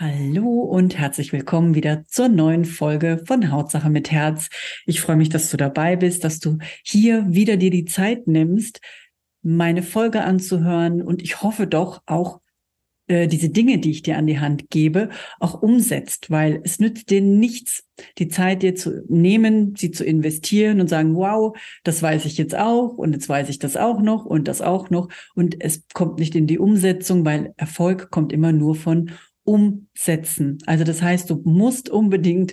Hallo und herzlich willkommen wieder zur neuen Folge von Hautsache mit Herz. Ich freue mich, dass du dabei bist, dass du hier wieder dir die Zeit nimmst, meine Folge anzuhören und ich hoffe doch auch äh, diese Dinge, die ich dir an die Hand gebe, auch umsetzt, weil es nützt dir nichts, die Zeit dir zu nehmen, sie zu investieren und sagen, wow, das weiß ich jetzt auch und jetzt weiß ich das auch noch und das auch noch und es kommt nicht in die Umsetzung, weil Erfolg kommt immer nur von umsetzen. Also das heißt, du musst unbedingt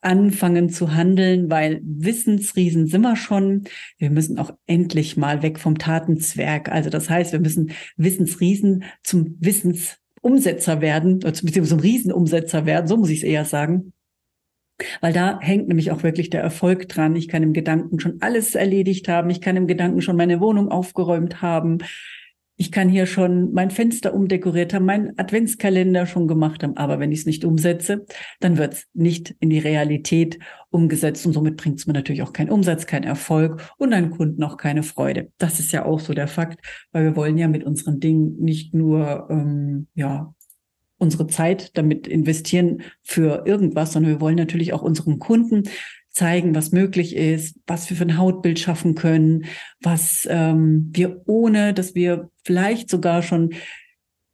anfangen zu handeln, weil Wissensriesen sind wir schon. Wir müssen auch endlich mal weg vom Tatenzwerg. Also das heißt, wir müssen Wissensriesen zum Wissensumsetzer werden, beziehungsweise zum Riesenumsetzer werden, so muss ich es eher sagen. Weil da hängt nämlich auch wirklich der Erfolg dran. Ich kann im Gedanken schon alles erledigt haben. Ich kann im Gedanken schon meine Wohnung aufgeräumt haben ich kann hier schon mein Fenster umdekoriert haben, meinen Adventskalender schon gemacht haben. Aber wenn ich es nicht umsetze, dann wird es nicht in die Realität umgesetzt. Und somit bringt es mir natürlich auch keinen Umsatz, keinen Erfolg und einen Kunden auch keine Freude. Das ist ja auch so der Fakt, weil wir wollen ja mit unseren Dingen nicht nur, ähm, ja, unsere Zeit damit investieren für irgendwas, sondern wir wollen natürlich auch unseren Kunden zeigen, was möglich ist, was wir für ein Hautbild schaffen können, was ähm, wir ohne, dass wir vielleicht sogar schon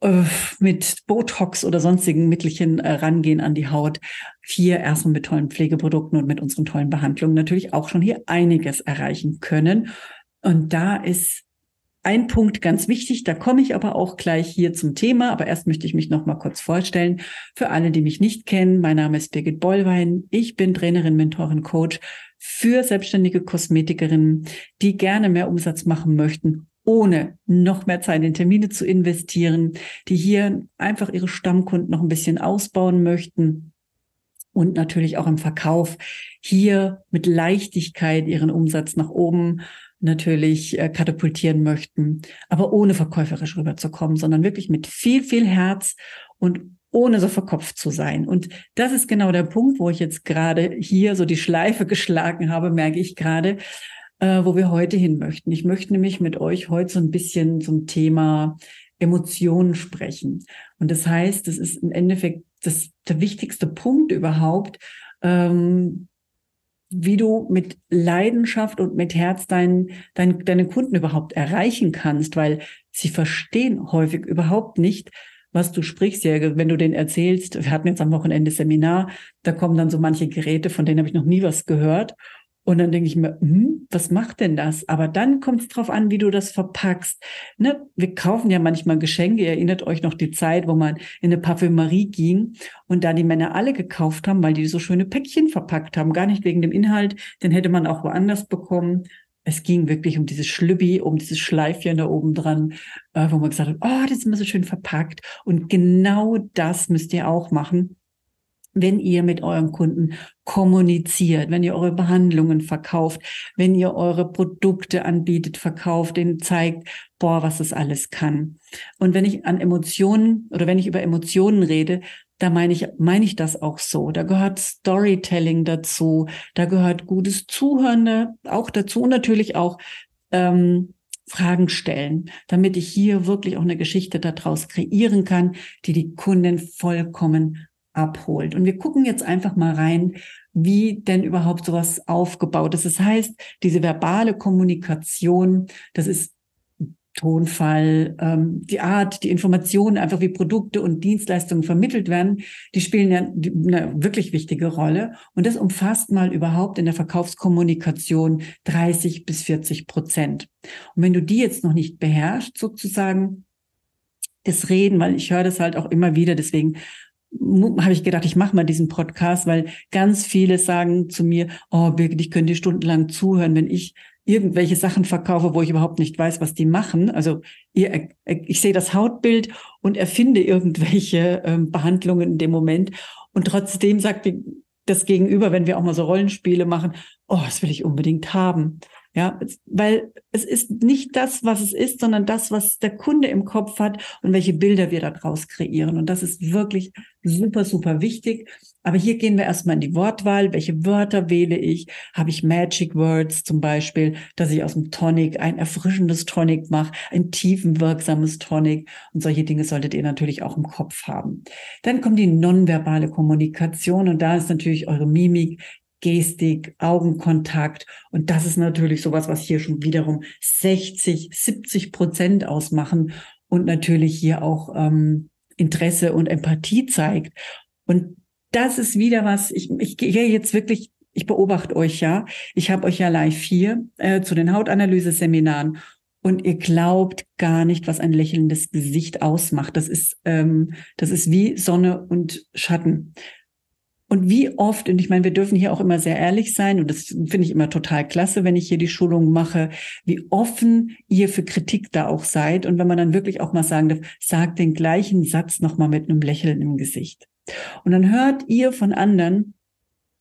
äh, mit Botox oder sonstigen Mittelchen äh, rangehen an die Haut, hier erstmal mit tollen Pflegeprodukten und mit unseren tollen Behandlungen natürlich auch schon hier einiges erreichen können. Und da ist ein Punkt ganz wichtig, da komme ich aber auch gleich hier zum Thema, aber erst möchte ich mich noch mal kurz vorstellen. Für alle, die mich nicht kennen, mein Name ist Birgit Bollwein. Ich bin Trainerin, Mentorin, Coach für selbstständige Kosmetikerinnen, die gerne mehr Umsatz machen möchten, ohne noch mehr Zeit in Termine zu investieren, die hier einfach ihre Stammkunden noch ein bisschen ausbauen möchten und natürlich auch im Verkauf hier mit Leichtigkeit ihren Umsatz nach oben natürlich äh, katapultieren möchten, aber ohne verkäuferisch rüberzukommen, sondern wirklich mit viel, viel Herz und ohne so verkopft zu sein. Und das ist genau der Punkt, wo ich jetzt gerade hier so die Schleife geschlagen habe, merke ich gerade, äh, wo wir heute hin möchten. Ich möchte nämlich mit euch heute so ein bisschen zum Thema Emotionen sprechen. Und das heißt, das ist im Endeffekt das, der wichtigste Punkt überhaupt, ähm, wie du mit Leidenschaft und mit Herz deinen, dein, deine Kunden überhaupt erreichen kannst, weil sie verstehen häufig überhaupt nicht, was du sprichst. Ja, wenn du denen erzählst, wir hatten jetzt am Wochenende Seminar, da kommen dann so manche Geräte, von denen habe ich noch nie was gehört. Und dann denke ich mir, hm, was macht denn das? Aber dann kommt es drauf an, wie du das verpackst. Ne? Wir kaufen ja manchmal Geschenke. Ihr erinnert euch noch die Zeit, wo man in eine Parfümerie ging und da die Männer alle gekauft haben, weil die so schöne Päckchen verpackt haben. Gar nicht wegen dem Inhalt, den hätte man auch woanders bekommen. Es ging wirklich um dieses Schlübbi, um dieses Schleifchen da oben dran, äh, wo man gesagt hat, oh, das ist immer so schön verpackt. Und genau das müsst ihr auch machen wenn ihr mit eurem Kunden kommuniziert, wenn ihr eure Behandlungen verkauft, wenn ihr eure Produkte anbietet, verkauft, denen zeigt, boah, was das alles kann. Und wenn ich an Emotionen oder wenn ich über Emotionen rede, da meine ich, meine ich das auch so. Da gehört Storytelling dazu, da gehört gutes Zuhören auch dazu und natürlich auch ähm, Fragen stellen, damit ich hier wirklich auch eine Geschichte daraus kreieren kann, die die Kunden vollkommen abholt. Und wir gucken jetzt einfach mal rein, wie denn überhaupt sowas aufgebaut ist. Das heißt, diese verbale Kommunikation, das ist Tonfall, ähm, die Art, die Informationen, einfach wie Produkte und Dienstleistungen vermittelt werden, die spielen ja eine wirklich wichtige Rolle. Und das umfasst mal überhaupt in der Verkaufskommunikation 30 bis 40 Prozent. Und wenn du die jetzt noch nicht beherrschst, sozusagen, das Reden, weil ich höre das halt auch immer wieder, deswegen habe ich gedacht, ich mache mal diesen Podcast, weil ganz viele sagen zu mir, oh Birgit, ich könnte stundenlang zuhören, wenn ich irgendwelche Sachen verkaufe, wo ich überhaupt nicht weiß, was die machen. Also ihr, ich sehe das Hautbild und erfinde irgendwelche ähm, Behandlungen in dem Moment. Und trotzdem sagt das Gegenüber, wenn wir auch mal so Rollenspiele machen, oh, das will ich unbedingt haben. Ja, weil es ist nicht das, was es ist, sondern das, was der Kunde im Kopf hat und welche Bilder wir daraus kreieren. Und das ist wirklich super, super wichtig. Aber hier gehen wir erstmal in die Wortwahl. Welche Wörter wähle ich? Habe ich Magic Words zum Beispiel, dass ich aus dem Tonic ein erfrischendes Tonic mache, ein tiefenwirksames Tonic. Und solche Dinge solltet ihr natürlich auch im Kopf haben. Dann kommt die nonverbale Kommunikation und da ist natürlich eure Mimik, Gestik, Augenkontakt. Und das ist natürlich sowas, was hier schon wiederum 60, 70 Prozent ausmachen und natürlich hier auch ähm, Interesse und Empathie zeigt. Und das ist wieder was, ich, ich gehe jetzt wirklich, ich beobachte euch ja. Ich habe euch ja live hier äh, zu den Hautanalyse-Seminaren und ihr glaubt gar nicht, was ein lächelndes Gesicht ausmacht. Das ist, ähm, das ist wie Sonne und Schatten. Und wie oft, und ich meine, wir dürfen hier auch immer sehr ehrlich sein, und das finde ich immer total klasse, wenn ich hier die Schulung mache, wie offen ihr für Kritik da auch seid. Und wenn man dann wirklich auch mal sagen darf, sagt den gleichen Satz nochmal mit einem Lächeln im Gesicht. Und dann hört ihr von anderen,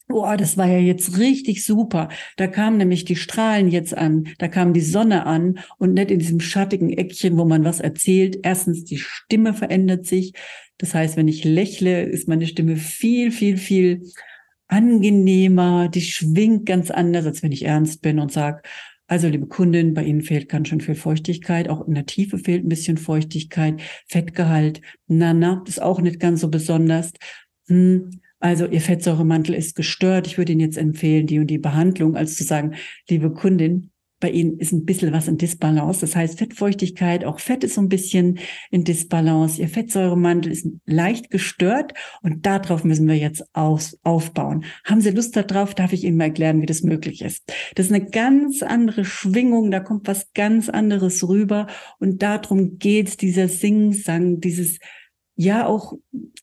Boah, das war ja jetzt richtig super. Da kamen nämlich die Strahlen jetzt an, da kam die Sonne an und nicht in diesem schattigen Eckchen, wo man was erzählt. Erstens, die Stimme verändert sich. Das heißt, wenn ich lächle, ist meine Stimme viel, viel, viel angenehmer. Die schwingt ganz anders, als wenn ich ernst bin und sage, also, liebe Kundin, bei Ihnen fehlt ganz schön viel Feuchtigkeit. Auch in der Tiefe fehlt ein bisschen Feuchtigkeit. Fettgehalt, na, na, ist auch nicht ganz so besonders. Hm, also Ihr Fettsäuremantel ist gestört. Ich würde Ihnen jetzt empfehlen, die und die Behandlung, als zu sagen, liebe Kundin, bei Ihnen ist ein bisschen was in Disbalance. Das heißt, Fettfeuchtigkeit, auch Fett ist so ein bisschen in Disbalance. Ihr Fettsäuremantel ist leicht gestört und darauf müssen wir jetzt aus, aufbauen. Haben Sie Lust darauf? Darf ich Ihnen mal erklären, wie das möglich ist? Das ist eine ganz andere Schwingung, da kommt was ganz anderes rüber und darum geht's, dieser Sing-Sang, dieses ja auch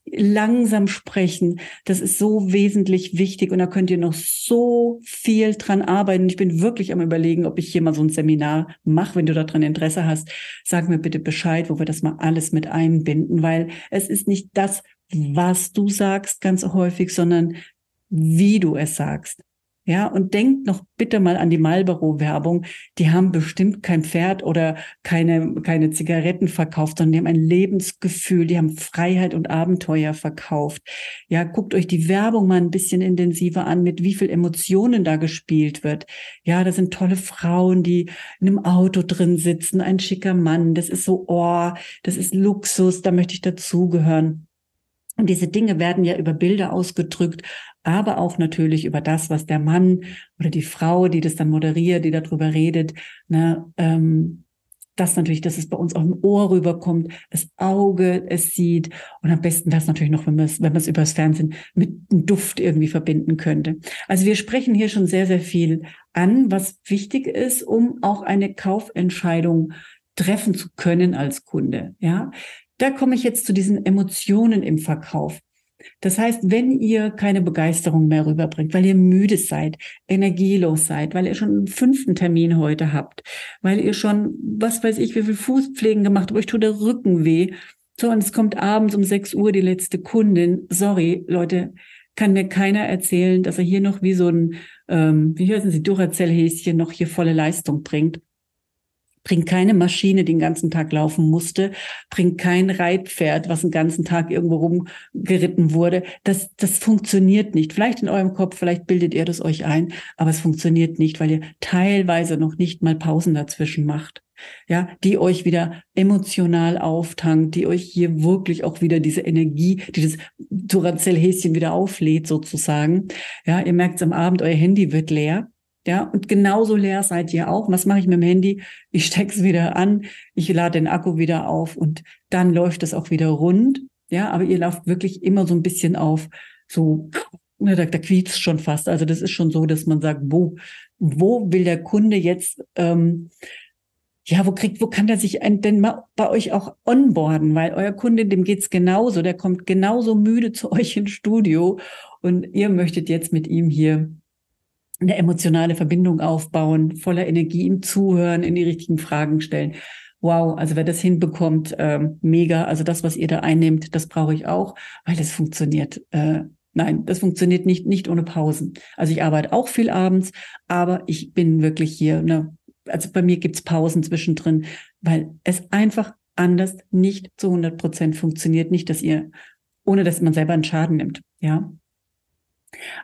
langsam sprechen. Das ist so wesentlich wichtig und da könnt ihr noch so viel dran arbeiten. Ich bin wirklich am überlegen, ob ich hier mal so ein Seminar mache. Wenn du daran Interesse hast, sag mir bitte Bescheid, wo wir das mal alles mit einbinden, weil es ist nicht das, was du sagst ganz häufig, sondern wie du es sagst. Ja, und denkt noch bitte mal an die Marlboro-Werbung. Die haben bestimmt kein Pferd oder keine, keine Zigaretten verkauft, sondern die haben ein Lebensgefühl, die haben Freiheit und Abenteuer verkauft. Ja, guckt euch die Werbung mal ein bisschen intensiver an, mit wie viel Emotionen da gespielt wird. Ja, da sind tolle Frauen, die in einem Auto drin sitzen, ein schicker Mann. Das ist so, oh, das ist Luxus, da möchte ich dazugehören. Und diese Dinge werden ja über Bilder ausgedrückt, aber auch natürlich über das, was der Mann oder die Frau, die das dann moderiert, die darüber redet, ne, ähm, das natürlich, dass es bei uns auch im Ohr rüberkommt, das Auge es sieht und am besten es natürlich noch, wenn man es, wenn man es über das Fernsehen mit einem Duft irgendwie verbinden könnte. Also wir sprechen hier schon sehr, sehr viel an, was wichtig ist, um auch eine Kaufentscheidung treffen zu können als Kunde. Ja, da komme ich jetzt zu diesen Emotionen im Verkauf. Das heißt, wenn ihr keine Begeisterung mehr rüberbringt, weil ihr müde seid, energielos seid, weil ihr schon einen fünften Termin heute habt, weil ihr schon, was weiß ich, wie viel Fußpflegen gemacht habt, euch tut der Rücken weh. So, und es kommt abends um 6 Uhr die letzte Kundin. Sorry, Leute, kann mir keiner erzählen, dass er hier noch wie so ein, ähm, wie heißen Sie, Duracell-Häschen noch hier volle Leistung bringt bringt keine Maschine, die den ganzen Tag laufen musste, bringt kein Reitpferd, was den ganzen Tag irgendwo rumgeritten wurde. Das, das funktioniert nicht. Vielleicht in eurem Kopf, vielleicht bildet ihr das euch ein, aber es funktioniert nicht, weil ihr teilweise noch nicht mal Pausen dazwischen macht. Ja, die euch wieder emotional auftankt, die euch hier wirklich auch wieder diese Energie, dieses Duracell-Häschen wieder auflädt sozusagen. Ja, ihr merkt es am Abend, euer Handy wird leer ja, und genauso leer seid ihr auch. Was mache ich mit dem Handy? Ich stecke es wieder an, ich lade den Akku wieder auf und dann läuft es auch wieder rund. Ja, aber ihr lauft wirklich immer so ein bisschen auf, so, ne, da, da quietscht schon fast. Also das ist schon so, dass man sagt, wo, wo will der Kunde jetzt, ähm, ja, wo kriegt, wo kann der sich denn mal bei euch auch onboarden? Weil euer Kunde, dem geht's genauso, der kommt genauso müde zu euch ins Studio und ihr möchtet jetzt mit ihm hier eine emotionale Verbindung aufbauen, voller Energie ihm zuhören, in die richtigen Fragen stellen. Wow, also wer das hinbekommt, ähm, mega. Also das, was ihr da einnehmt, das brauche ich auch, weil es funktioniert äh, Nein, das funktioniert nicht, nicht ohne Pausen. Also ich arbeite auch viel abends, aber ich bin wirklich hier, ne, also bei mir gibt's Pausen zwischendrin, weil es einfach anders nicht zu 100 Prozent funktioniert. Nicht, dass ihr, ohne dass man selber einen Schaden nimmt. Ja.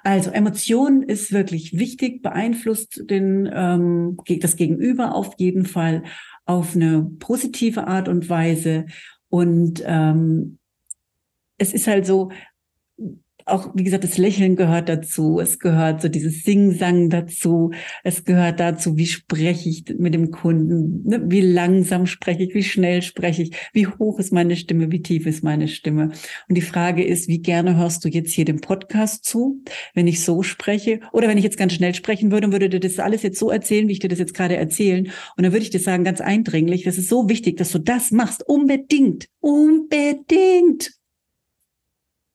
Also Emotion ist wirklich wichtig, beeinflusst den, ähm, das Gegenüber auf jeden Fall auf eine positive Art und Weise. Und ähm, es ist halt so, auch, wie gesagt, das Lächeln gehört dazu. Es gehört so dieses Sing-Sang dazu. Es gehört dazu, wie spreche ich mit dem Kunden? Ne? Wie langsam spreche ich? Wie schnell spreche ich? Wie hoch ist meine Stimme? Wie tief ist meine Stimme? Und die Frage ist, wie gerne hörst du jetzt hier dem Podcast zu, wenn ich so spreche? Oder wenn ich jetzt ganz schnell sprechen würde und würde dir das alles jetzt so erzählen, wie ich dir das jetzt gerade erzählen. Und dann würde ich dir sagen, ganz eindringlich, das ist so wichtig, dass du das machst. Unbedingt. Unbedingt.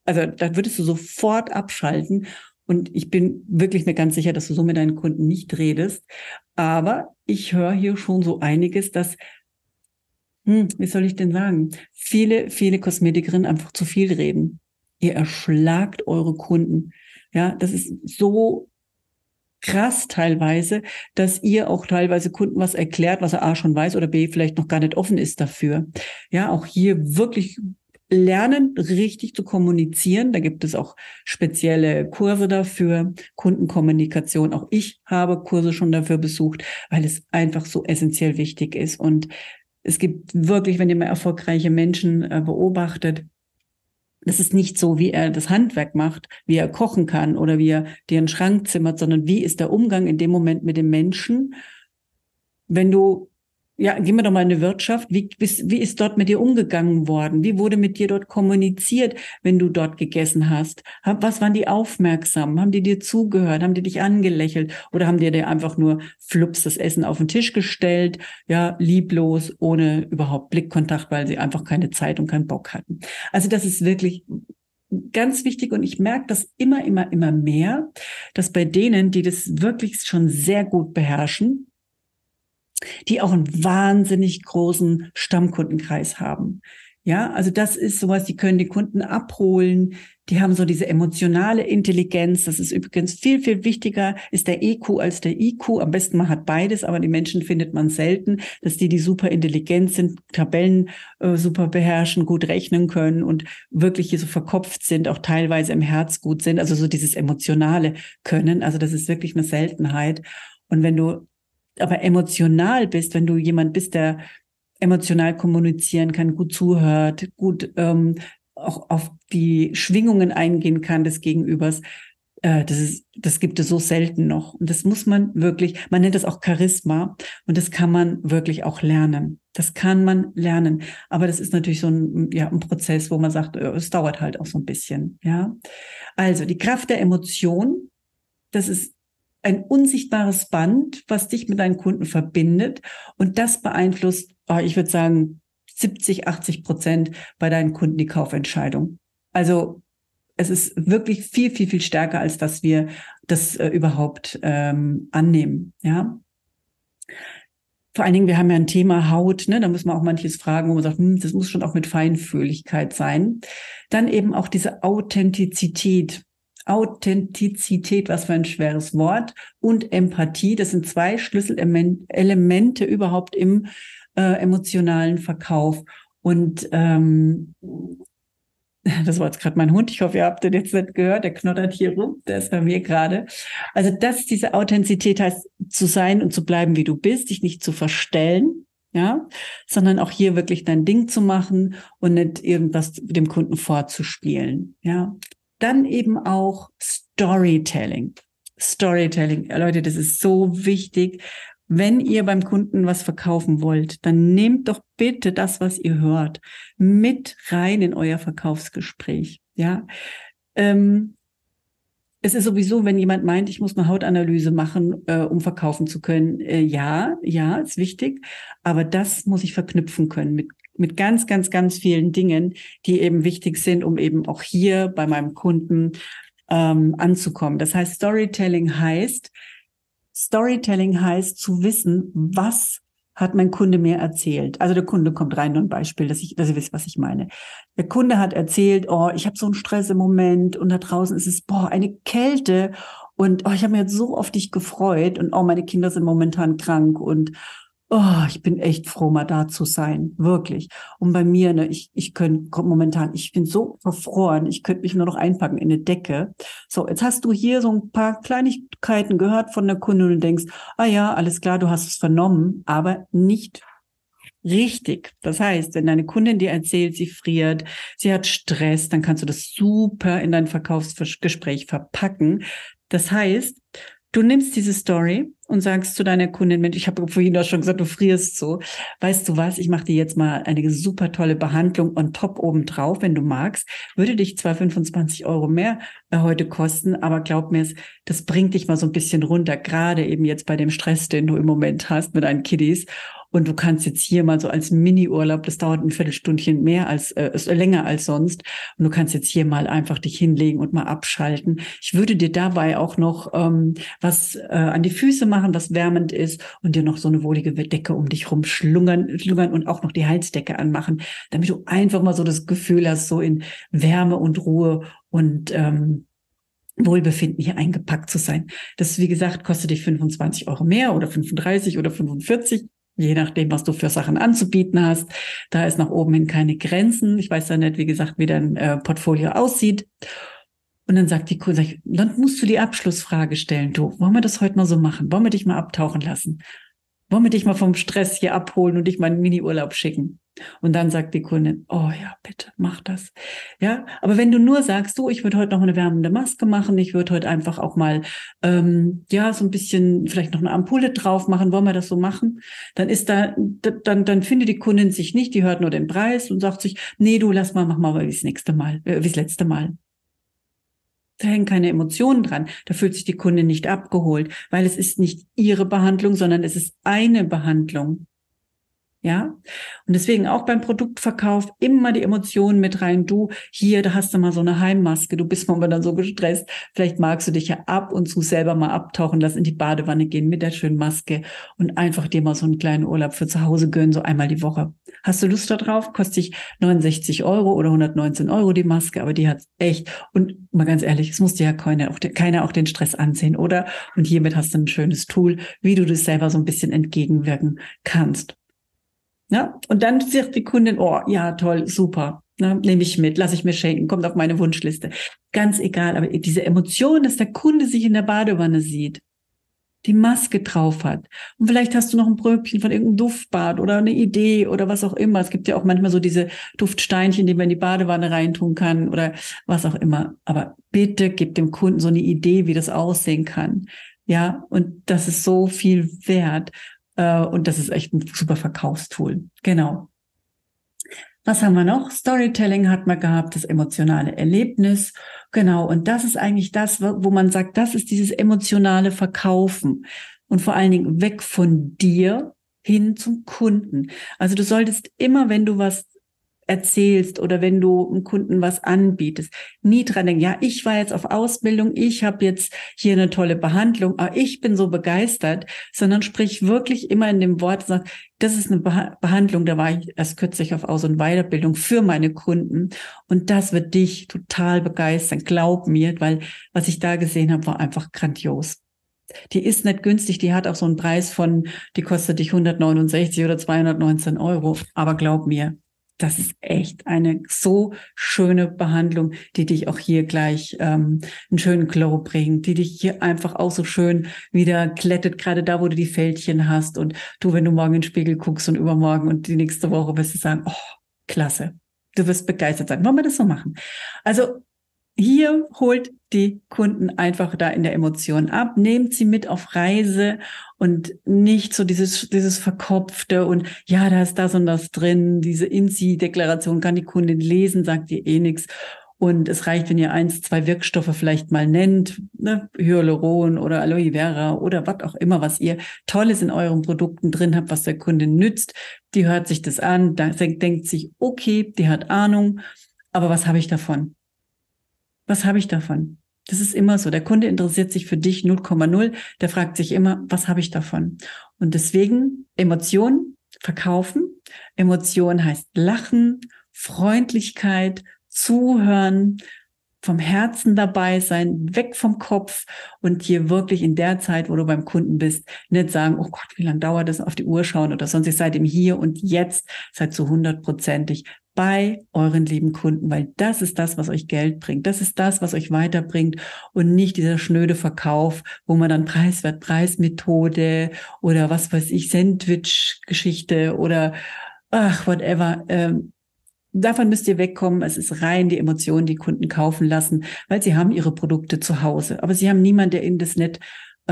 Also da würdest du sofort abschalten. Und ich bin wirklich mir ganz sicher, dass du so mit deinen Kunden nicht redest. Aber ich höre hier schon so einiges, dass, hm, wie soll ich denn sagen, viele, viele Kosmetikerinnen einfach zu viel reden. Ihr erschlagt eure Kunden. Ja, das ist so krass teilweise, dass ihr auch teilweise Kunden was erklärt, was er A schon weiß oder B vielleicht noch gar nicht offen ist dafür. Ja, auch hier wirklich lernen, richtig zu kommunizieren. Da gibt es auch spezielle Kurse dafür, Kundenkommunikation. Auch ich habe Kurse schon dafür besucht, weil es einfach so essentiell wichtig ist. Und es gibt wirklich, wenn ihr mal erfolgreiche Menschen äh, beobachtet, das ist nicht so, wie er das Handwerk macht, wie er kochen kann oder wie er dir einen Schrank zimmert, sondern wie ist der Umgang in dem Moment mit dem Menschen. Wenn du ja, gehen wir doch mal in die Wirtschaft. Wie, wie ist dort mit dir umgegangen worden? Wie wurde mit dir dort kommuniziert, wenn du dort gegessen hast? Was waren die aufmerksam? Haben die dir zugehört? Haben die dich angelächelt? Oder haben die dir einfach nur flups das Essen auf den Tisch gestellt? Ja, lieblos, ohne überhaupt Blickkontakt, weil sie einfach keine Zeit und keinen Bock hatten. Also das ist wirklich ganz wichtig und ich merke das immer, immer, immer mehr, dass bei denen, die das wirklich schon sehr gut beherrschen, die auch einen wahnsinnig großen Stammkundenkreis haben. Ja, also das ist sowas, die können die Kunden abholen, die haben so diese emotionale Intelligenz. Das ist übrigens viel, viel wichtiger, ist der EQ als der IQ. Am besten man hat beides, aber die Menschen findet man selten, dass die, die super intelligent sind, Tabellen äh, super beherrschen, gut rechnen können und wirklich hier so verkopft sind, auch teilweise im Herz gut sind. Also so dieses emotionale Können. Also das ist wirklich eine Seltenheit. Und wenn du aber emotional bist, wenn du jemand bist, der emotional kommunizieren kann, gut zuhört, gut ähm, auch auf die Schwingungen eingehen kann des Gegenübers, äh, das ist, das gibt es so selten noch. Und das muss man wirklich, man nennt das auch Charisma und das kann man wirklich auch lernen. Das kann man lernen. Aber das ist natürlich so ein, ja, ein Prozess, wo man sagt, äh, es dauert halt auch so ein bisschen, ja. Also die Kraft der Emotion, das ist ein unsichtbares Band, was dich mit deinen Kunden verbindet. Und das beeinflusst, oh, ich würde sagen, 70, 80 Prozent bei deinen Kunden die Kaufentscheidung. Also es ist wirklich viel, viel, viel stärker, als dass wir das äh, überhaupt ähm, annehmen. Ja. Vor allen Dingen, wir haben ja ein Thema Haut, ne? da müssen wir auch manches fragen, wo man sagt, hm, das muss schon auch mit Feinfühligkeit sein. Dann eben auch diese Authentizität. Authentizität, was für ein schweres Wort, und Empathie. Das sind zwei Schlüsselelemente überhaupt im äh, emotionalen Verkauf. Und ähm, das war jetzt gerade mein Hund. Ich hoffe, ihr habt den jetzt nicht gehört. Der knottert hier rum. Der ist bei mir gerade. Also, dass diese Authentizität heißt, zu sein und zu bleiben, wie du bist, dich nicht zu verstellen, ja, sondern auch hier wirklich dein Ding zu machen und nicht irgendwas dem Kunden vorzuspielen, ja. Dann eben auch Storytelling. Storytelling. Leute, das ist so wichtig. Wenn ihr beim Kunden was verkaufen wollt, dann nehmt doch bitte das, was ihr hört, mit rein in euer Verkaufsgespräch. Ja, ähm, es ist sowieso, wenn jemand meint, ich muss eine Hautanalyse machen, äh, um verkaufen zu können. Äh, ja, ja, ist wichtig. Aber das muss ich verknüpfen können mit mit ganz, ganz, ganz vielen Dingen, die eben wichtig sind, um eben auch hier bei meinem Kunden ähm, anzukommen. Das heißt, Storytelling heißt, Storytelling heißt zu wissen, was hat mein Kunde mir erzählt. Also der Kunde kommt rein, nur ein Beispiel, dass ich, dass ihr wisst, was ich meine. Der Kunde hat erzählt, oh, ich habe so einen Stress im Moment und da draußen ist es, boah, eine Kälte und oh, ich habe mir jetzt so auf dich gefreut und oh, meine Kinder sind momentan krank und oh, ich bin echt froh, mal da zu sein, wirklich. Und bei mir, ne, ich, ich könnte momentan, ich bin so verfroren, ich könnte mich nur noch einpacken in eine Decke. So, jetzt hast du hier so ein paar Kleinigkeiten gehört von der Kundin und denkst, ah ja, alles klar, du hast es vernommen, aber nicht richtig. Das heißt, wenn deine Kundin dir erzählt, sie friert, sie hat Stress, dann kannst du das super in dein Verkaufsgespräch verpacken. Das heißt, Du nimmst diese Story und sagst zu deiner Kundin, Mensch, ich habe vorhin auch schon gesagt, du frierst so. Weißt du was, ich mache dir jetzt mal eine super tolle Behandlung on top oben drauf, wenn du magst. Würde dich zwar 25 Euro mehr äh, heute kosten, aber glaub mir, das bringt dich mal so ein bisschen runter, gerade eben jetzt bei dem Stress, den du im Moment hast mit deinen Kiddies. Und du kannst jetzt hier mal so als Mini-Urlaub, das dauert ein Viertelstündchen mehr als, äh, länger als sonst. Und du kannst jetzt hier mal einfach dich hinlegen und mal abschalten. Ich würde dir dabei auch noch ähm, was äh, an die Füße machen, was wärmend ist und dir noch so eine wohlige Decke um dich rum schlungern, schlungern und auch noch die Heizdecke anmachen, damit du einfach mal so das Gefühl hast, so in Wärme und Ruhe und ähm, Wohlbefinden hier eingepackt zu sein. Das, wie gesagt, kostet dich 25 Euro mehr oder 35 oder 45 je nachdem, was du für Sachen anzubieten hast. Da ist nach oben hin keine Grenzen. Ich weiß ja nicht, wie gesagt, wie dein äh, Portfolio aussieht. Und dann sagt die Kundin, dann musst du die Abschlussfrage stellen. Du, wollen wir das heute mal so machen? Wollen wir dich mal abtauchen lassen? Wollen wir dich mal vom Stress hier abholen und dich mal in Mini-Urlaub schicken? Und dann sagt die Kundin, oh ja, bitte, mach das. Ja, aber wenn du nur sagst, du, ich würde heute noch eine wärmende Maske machen, ich würde heute einfach auch mal, ähm, ja, so ein bisschen, vielleicht noch eine Ampulle drauf machen, wollen wir das so machen? Dann ist da, dann, dann findet die Kundin sich nicht, die hört nur den Preis und sagt sich, nee, du, lass mal, mach mal wie das nächste Mal, äh, wie das letzte Mal. Da hängen keine Emotionen dran. Da fühlt sich die Kundin nicht abgeholt, weil es ist nicht ihre Behandlung, sondern es ist eine Behandlung. Ja. Und deswegen auch beim Produktverkauf immer die Emotionen mit rein. Du, hier, da hast du mal so eine Heimmaske. Du bist momentan so gestresst. Vielleicht magst du dich ja ab und zu selber mal abtauchen, lass in die Badewanne gehen mit der schönen Maske und einfach dir mal so einen kleinen Urlaub für zu Hause gönnen, so einmal die Woche. Hast du Lust darauf? Kostet dich 69 Euro oder 119 Euro die Maske, aber die hat echt, und mal ganz ehrlich, es muss dir ja keiner auch, keiner auch den Stress ansehen, oder? Und hiermit hast du ein schönes Tool, wie du das selber so ein bisschen entgegenwirken kannst. Ja, und dann sagt die Kundin, oh, ja, toll, super. Ne, nehme ich mit, lasse ich mir schenken, kommt auf meine Wunschliste. Ganz egal, aber diese Emotion, dass der Kunde sich in der Badewanne sieht, die Maske drauf hat. Und vielleicht hast du noch ein Bröbchen von irgendeinem Duftbad oder eine Idee oder was auch immer. Es gibt ja auch manchmal so diese Duftsteinchen, die man in die Badewanne reintun kann oder was auch immer. Aber bitte gib dem Kunden so eine Idee, wie das aussehen kann. Ja, und das ist so viel wert. Äh, und das ist echt ein super Verkaufstool. Genau. Was haben wir noch? Storytelling hat man gehabt, das emotionale Erlebnis. Genau. Und das ist eigentlich das, wo man sagt, das ist dieses emotionale Verkaufen. Und vor allen Dingen weg von dir hin zum Kunden. Also du solltest immer, wenn du was erzählst oder wenn du einem Kunden was anbietest, nie dran denken, ja, ich war jetzt auf Ausbildung, ich habe jetzt hier eine tolle Behandlung, aber ich bin so begeistert, sondern sprich wirklich immer in dem Wort, sag, das ist eine Behandlung, da war ich erst kürzlich auf Aus- und Weiterbildung für meine Kunden und das wird dich total begeistern, glaub mir, weil was ich da gesehen habe, war einfach grandios. Die ist nicht günstig, die hat auch so einen Preis von, die kostet dich 169 oder 219 Euro, aber glaub mir, das ist echt eine so schöne Behandlung, die dich auch hier gleich ähm, einen schönen Glow bringt, die dich hier einfach auch so schön wieder klettet, gerade da, wo du die Fältchen hast. Und du, wenn du morgen in den Spiegel guckst und übermorgen und die nächste Woche wirst du sagen, oh, klasse. Du wirst begeistert sein. Wollen wir das so machen? Also hier holt die Kunden einfach da in der Emotion ab, nehmt sie mit auf Reise und nicht so dieses, dieses verkopfte und ja, da ist das und das drin, diese In-Sie-Deklaration kann die Kundin lesen, sagt ihr eh nichts. Und es reicht, wenn ihr eins, zwei Wirkstoffe vielleicht mal nennt, ne, Hyaluron oder Aloe Vera oder was auch immer, was ihr Tolles in euren Produkten drin habt, was der Kunde nützt. Die hört sich das an, da denkt sich, okay, die hat Ahnung, aber was habe ich davon? Was habe ich davon? Das ist immer so. Der Kunde interessiert sich für dich 0,0. Der fragt sich immer, was habe ich davon? Und deswegen Emotionen verkaufen. Emotion heißt Lachen, Freundlichkeit, Zuhören, vom Herzen dabei sein, weg vom Kopf und hier wirklich in der Zeit, wo du beim Kunden bist, nicht sagen, oh Gott, wie lange dauert das, auf die Uhr schauen oder sonst. Seid im Hier und Jetzt, seid zu hundertprozentig bei euren lieben Kunden, weil das ist das, was euch Geld bringt. Das ist das, was euch weiterbringt und nicht dieser schnöde Verkauf, wo man dann preiswert Preismethode oder was weiß ich, Sandwich-Geschichte oder ach, whatever. Ähm, Davon müsst ihr wegkommen. Es ist rein die Emotionen, die Kunden kaufen lassen, weil sie haben ihre Produkte zu Hause. Aber sie haben niemanden, der ihnen das nicht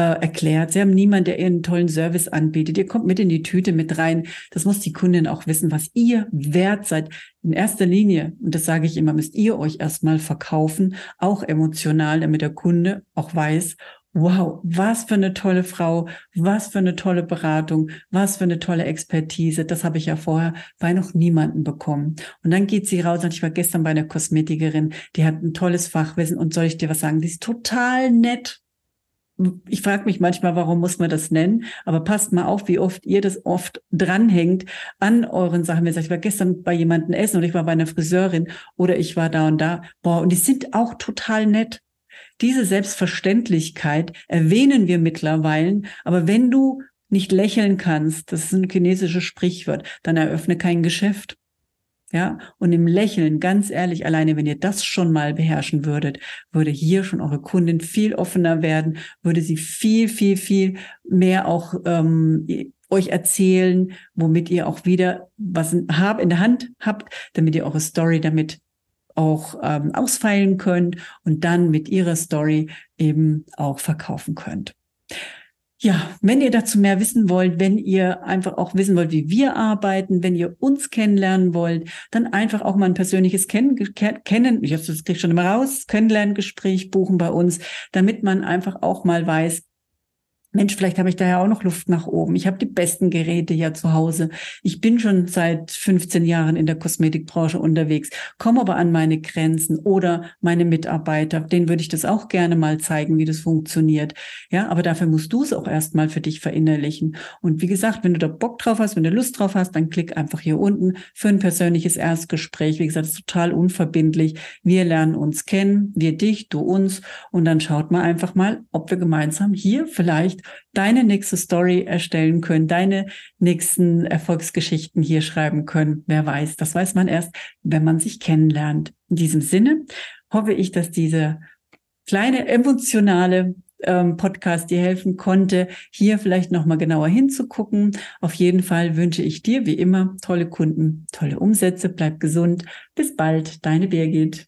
erklärt. Sie haben niemanden, der ihnen einen tollen Service anbietet. Ihr kommt mit in die Tüte mit rein. Das muss die Kundin auch wissen, was ihr wert seid. In erster Linie, und das sage ich immer, müsst ihr euch erstmal verkaufen, auch emotional, damit der Kunde auch weiß, wow, was für eine tolle Frau, was für eine tolle Beratung, was für eine tolle Expertise. Das habe ich ja vorher bei noch niemanden bekommen. Und dann geht sie raus und ich war gestern bei einer Kosmetikerin, die hat ein tolles Fachwissen und soll ich dir was sagen, die ist total nett ich frage mich manchmal, warum muss man das nennen? Aber passt mal auf, wie oft ihr das oft dranhängt an euren Sachen. Wenn ihr sagt, ich war gestern bei jemandem essen und ich war bei einer Friseurin oder ich war da und da. Boah, und die sind auch total nett. Diese Selbstverständlichkeit erwähnen wir mittlerweile. Aber wenn du nicht lächeln kannst, das ist ein chinesisches Sprichwort, dann eröffne kein Geschäft. Ja, und im Lächeln, ganz ehrlich, alleine wenn ihr das schon mal beherrschen würdet, würde hier schon eure Kundin viel offener werden, würde sie viel, viel, viel mehr auch ähm, euch erzählen, womit ihr auch wieder was in der Hand habt, damit ihr eure Story damit auch ähm, ausfeilen könnt und dann mit ihrer Story eben auch verkaufen könnt. Ja, wenn ihr dazu mehr wissen wollt, wenn ihr einfach auch wissen wollt, wie wir arbeiten, wenn ihr uns kennenlernen wollt, dann einfach auch mal ein persönliches Kennen, kennen, ich das kriege schon immer raus, Kennenlerngespräch buchen bei uns, damit man einfach auch mal weiß, Mensch, vielleicht habe ich da ja auch noch Luft nach oben. Ich habe die besten Geräte ja zu Hause. Ich bin schon seit 15 Jahren in der Kosmetikbranche unterwegs, komme aber an meine Grenzen oder meine Mitarbeiter, denen würde ich das auch gerne mal zeigen, wie das funktioniert. Ja, aber dafür musst du es auch erstmal für dich verinnerlichen. Und wie gesagt, wenn du da Bock drauf hast, wenn du Lust drauf hast, dann klick einfach hier unten für ein persönliches Erstgespräch. Wie gesagt, es ist total unverbindlich. Wir lernen uns kennen, wir dich, du uns und dann schaut mal einfach mal, ob wir gemeinsam hier vielleicht deine nächste Story erstellen können, deine nächsten Erfolgsgeschichten hier schreiben können. Wer weiß, das weiß man erst, wenn man sich kennenlernt. In diesem Sinne hoffe ich, dass diese kleine emotionale ähm, Podcast dir helfen konnte, hier vielleicht nochmal genauer hinzugucken. Auf jeden Fall wünsche ich dir wie immer tolle Kunden, tolle Umsätze, bleib gesund. Bis bald, deine Birgit.